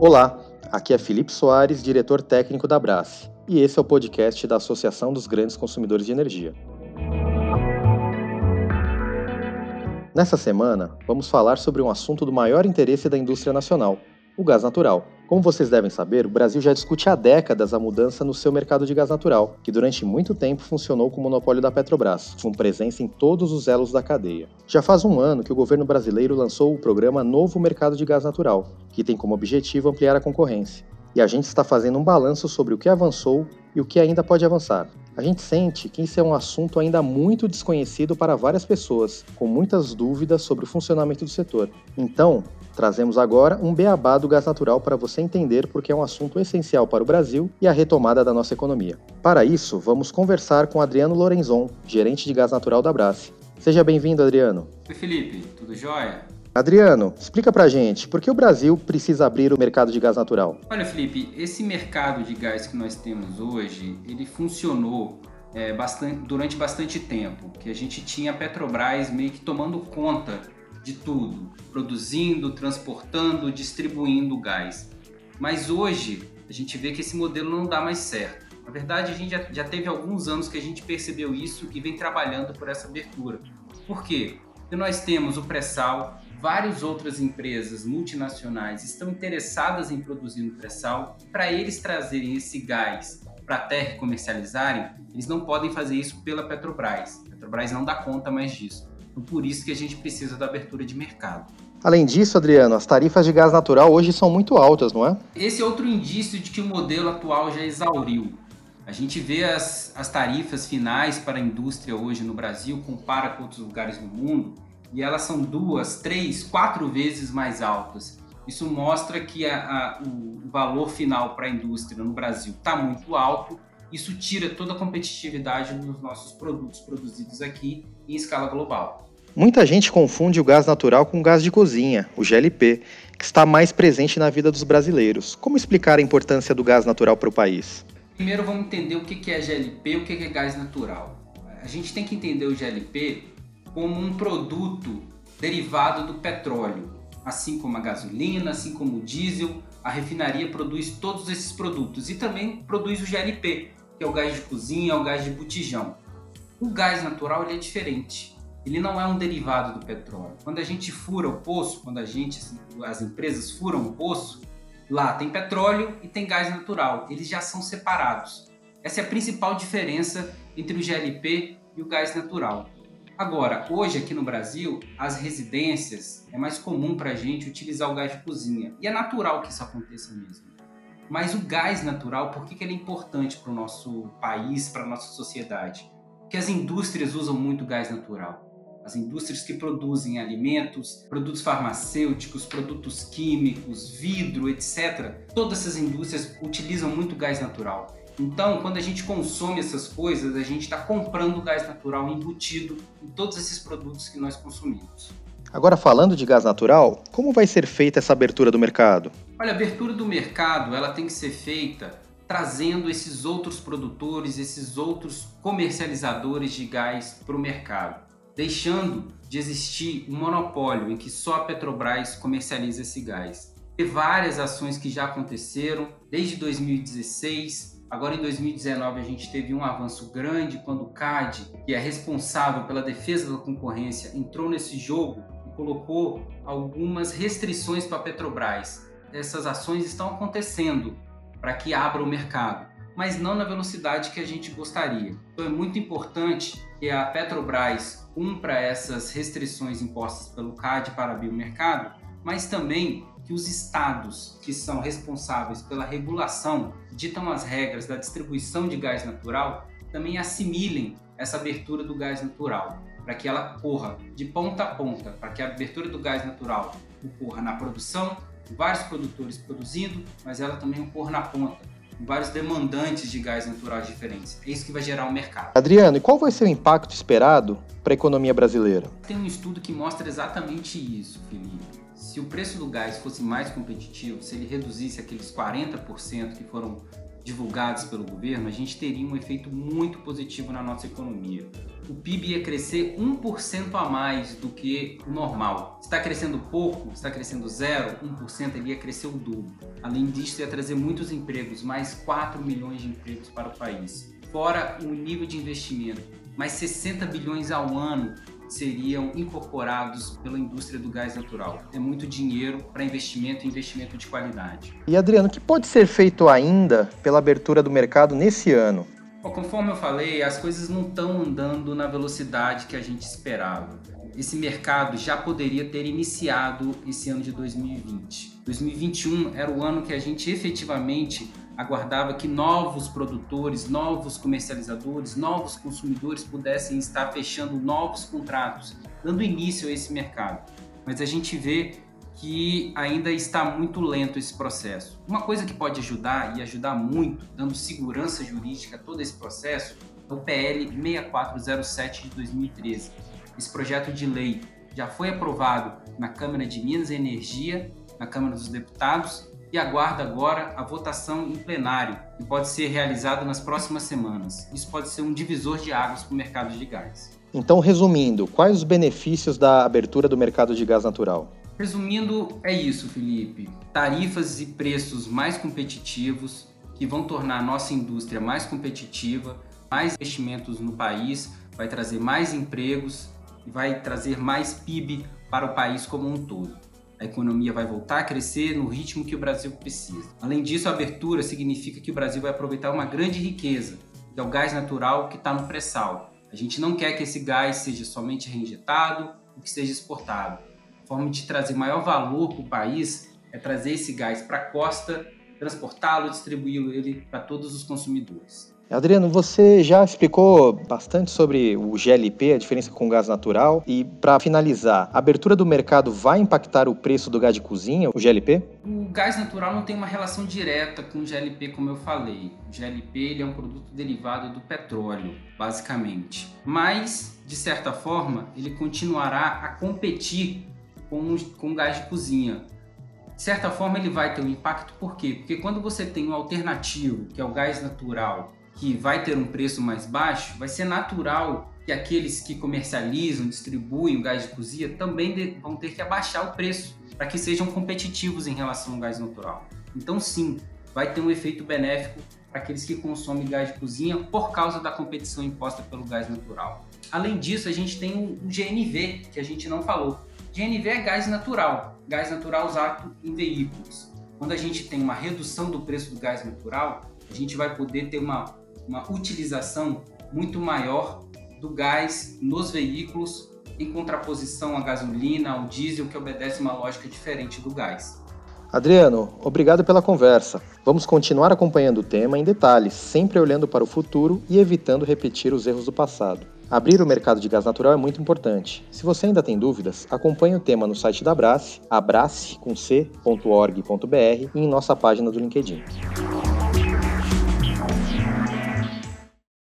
Olá, aqui é Felipe Soares, diretor técnico da Brás, e esse é o podcast da Associação dos Grandes Consumidores de Energia. Nessa semana, vamos falar sobre um assunto do maior interesse da indústria nacional, o gás natural. Como vocês devem saber, o Brasil já discute há décadas a mudança no seu mercado de gás natural, que durante muito tempo funcionou com o monopólio da Petrobras, com presença em todos os elos da cadeia. Já faz um ano que o governo brasileiro lançou o programa Novo Mercado de Gás Natural, que tem como objetivo ampliar a concorrência. E a gente está fazendo um balanço sobre o que avançou e o que ainda pode avançar. A gente sente que isso é um assunto ainda muito desconhecido para várias pessoas, com muitas dúvidas sobre o funcionamento do setor. Então, trazemos agora um beabá do gás natural para você entender porque é um assunto essencial para o Brasil e a retomada da nossa economia. Para isso, vamos conversar com Adriano Lorenzon, gerente de gás natural da Brás. Seja bem-vindo, Adriano. Oi, Felipe, tudo jóia? Adriano, explica pra gente, por que o Brasil precisa abrir o mercado de gás natural? Olha, Felipe, esse mercado de gás que nós temos hoje, ele funcionou é, bastante, durante bastante tempo, que a gente tinha a Petrobras meio que tomando conta de tudo, produzindo, transportando, distribuindo gás. Mas hoje a gente vê que esse modelo não dá mais certo. Na verdade, a gente já, já teve alguns anos que a gente percebeu isso e vem trabalhando por essa abertura. Por quê? Porque nós temos o pré-sal, várias outras empresas multinacionais estão interessadas em produzir no pré-sal. Para eles trazerem esse gás para a terra e comercializarem, eles não podem fazer isso pela Petrobras. A Petrobras não dá conta mais disso. Por isso que a gente precisa da abertura de mercado. Além disso, Adriano, as tarifas de gás natural hoje são muito altas, não é? Esse é outro indício de que o modelo atual já exauriu. A gente vê as, as tarifas finais para a indústria hoje no Brasil, compara com outros lugares do mundo, e elas são duas, três, quatro vezes mais altas. Isso mostra que a, a, o valor final para a indústria no Brasil está muito alto. Isso tira toda a competitividade dos nossos produtos produzidos aqui em escala global. Muita gente confunde o gás natural com o gás de cozinha, o GLP, que está mais presente na vida dos brasileiros. Como explicar a importância do gás natural para o país? Primeiro vamos entender o que é GLP e o que é gás natural. A gente tem que entender o GLP como um produto derivado do petróleo, assim como a gasolina, assim como o diesel, a refinaria produz todos esses produtos e também produz o GLP, que é o gás de cozinha, o gás de botijão. O gás natural ele é diferente. Ele não é um derivado do petróleo. Quando a gente fura o poço, quando a gente, as empresas furam o poço, lá tem petróleo e tem gás natural. Eles já são separados. Essa é a principal diferença entre o GLP e o gás natural. Agora, hoje aqui no Brasil, as residências é mais comum para a gente utilizar o gás de cozinha e é natural que isso aconteça mesmo. Mas o gás natural, por que, que ele é importante para o nosso país, para a nossa sociedade? Porque as indústrias usam muito gás natural. As indústrias que produzem alimentos, produtos farmacêuticos, produtos químicos, vidro, etc. Todas essas indústrias utilizam muito gás natural. Então, quando a gente consome essas coisas, a gente está comprando gás natural embutido em todos esses produtos que nós consumimos. Agora, falando de gás natural, como vai ser feita essa abertura do mercado? Olha, a abertura do mercado ela tem que ser feita trazendo esses outros produtores, esses outros comercializadores de gás para o mercado, deixando de existir um monopólio em que só a Petrobras comercializa esse gás. Tem várias ações que já aconteceram desde 2016 Agora em 2019 a gente teve um avanço grande quando o CAD, que é responsável pela defesa da concorrência, entrou nesse jogo colocou algumas restrições para a Petrobras. Essas ações estão acontecendo para que abra o mercado, mas não na velocidade que a gente gostaria. Então é muito importante que a Petrobras cumpra essas restrições impostas pelo CAD para abrir o mercado, mas também que os estados que são responsáveis pela regulação, ditam as regras da distribuição de gás natural, também assimilem essa abertura do gás natural, para que ela corra de ponta a ponta, para que a abertura do gás natural ocorra na produção, vários produtores produzindo, mas ela também ocorra na ponta, com vários demandantes de gás natural diferentes. É isso que vai gerar um mercado. Adriano, e qual vai ser o impacto esperado para a economia brasileira? Tem um estudo que mostra exatamente isso, Felipe se o preço do gás fosse mais competitivo, se ele reduzisse aqueles 40% que foram divulgados pelo governo, a gente teria um efeito muito positivo na nossa economia. O PIB ia crescer 1% a mais do que o normal. Está crescendo pouco, está crescendo zero, 1%, ele ia crescer o dobro. Além disso, ia trazer muitos empregos, mais 4 milhões de empregos para o país. Fora o nível de investimento, mais 60 bilhões ao ano seriam incorporados pela indústria do gás natural. É muito dinheiro para investimento e investimento de qualidade. E Adriano, o que pode ser feito ainda pela abertura do mercado nesse ano? Bom, conforme eu falei, as coisas não estão andando na velocidade que a gente esperava. Esse mercado já poderia ter iniciado esse ano de 2020. 2021 era o ano que a gente efetivamente aguardava que novos produtores, novos comercializadores, novos consumidores pudessem estar fechando novos contratos, dando início a esse mercado. Mas a gente vê que ainda está muito lento esse processo. Uma coisa que pode ajudar e ajudar muito, dando segurança jurídica a todo esse processo, é o PL 6407 de 2013. Esse projeto de lei já foi aprovado na Câmara de Minas e Energia, na Câmara dos Deputados e aguarda agora a votação em plenário, que pode ser realizada nas próximas semanas. Isso pode ser um divisor de águas para o mercado de gás. Então, resumindo, quais os benefícios da abertura do mercado de gás natural? Resumindo, é isso, Felipe. Tarifas e preços mais competitivos que vão tornar a nossa indústria mais competitiva, mais investimentos no país, vai trazer mais empregos e vai trazer mais PIB para o país como um todo a economia vai voltar a crescer no ritmo que o Brasil precisa. Além disso, a abertura significa que o Brasil vai aproveitar uma grande riqueza, que é o gás natural que está no pré-sal. A gente não quer que esse gás seja somente reinjetado ou que seja exportado. Forma de trazer maior valor para o país é trazer esse gás para a costa, transportá-lo, distribuí-lo ele para todos os consumidores. Adriano, você já explicou bastante sobre o GLP, a diferença com o gás natural. E para finalizar, a abertura do mercado vai impactar o preço do gás de cozinha, o GLP? O gás natural não tem uma relação direta com o GLP, como eu falei. O GLP ele é um produto derivado do petróleo, basicamente. Mas, de certa forma, ele continuará a competir com, com gás de cozinha. De certa forma, ele vai ter um impacto, por quê? Porque quando você tem um alternativo, que é o gás natural, que vai ter um preço mais baixo, vai ser natural que aqueles que comercializam, distribuem o gás de cozinha também vão ter que abaixar o preço para que sejam competitivos em relação ao gás natural. Então, sim, vai ter um efeito benéfico para aqueles que consomem gás de cozinha por causa da competição imposta pelo gás natural. Além disso, a gente tem o GNV, que a gente não falou. GNV é gás natural, gás natural usado em veículos. Quando a gente tem uma redução do preço do gás natural, a gente vai poder ter uma uma utilização muito maior do gás nos veículos em contraposição à gasolina, ao diesel, que obedece uma lógica diferente do gás. Adriano, obrigado pela conversa. Vamos continuar acompanhando o tema em detalhes, sempre olhando para o futuro e evitando repetir os erros do passado. Abrir o mercado de gás natural é muito importante. Se você ainda tem dúvidas, acompanhe o tema no site da Abrace, abrace.org.br e em nossa página do LinkedIn.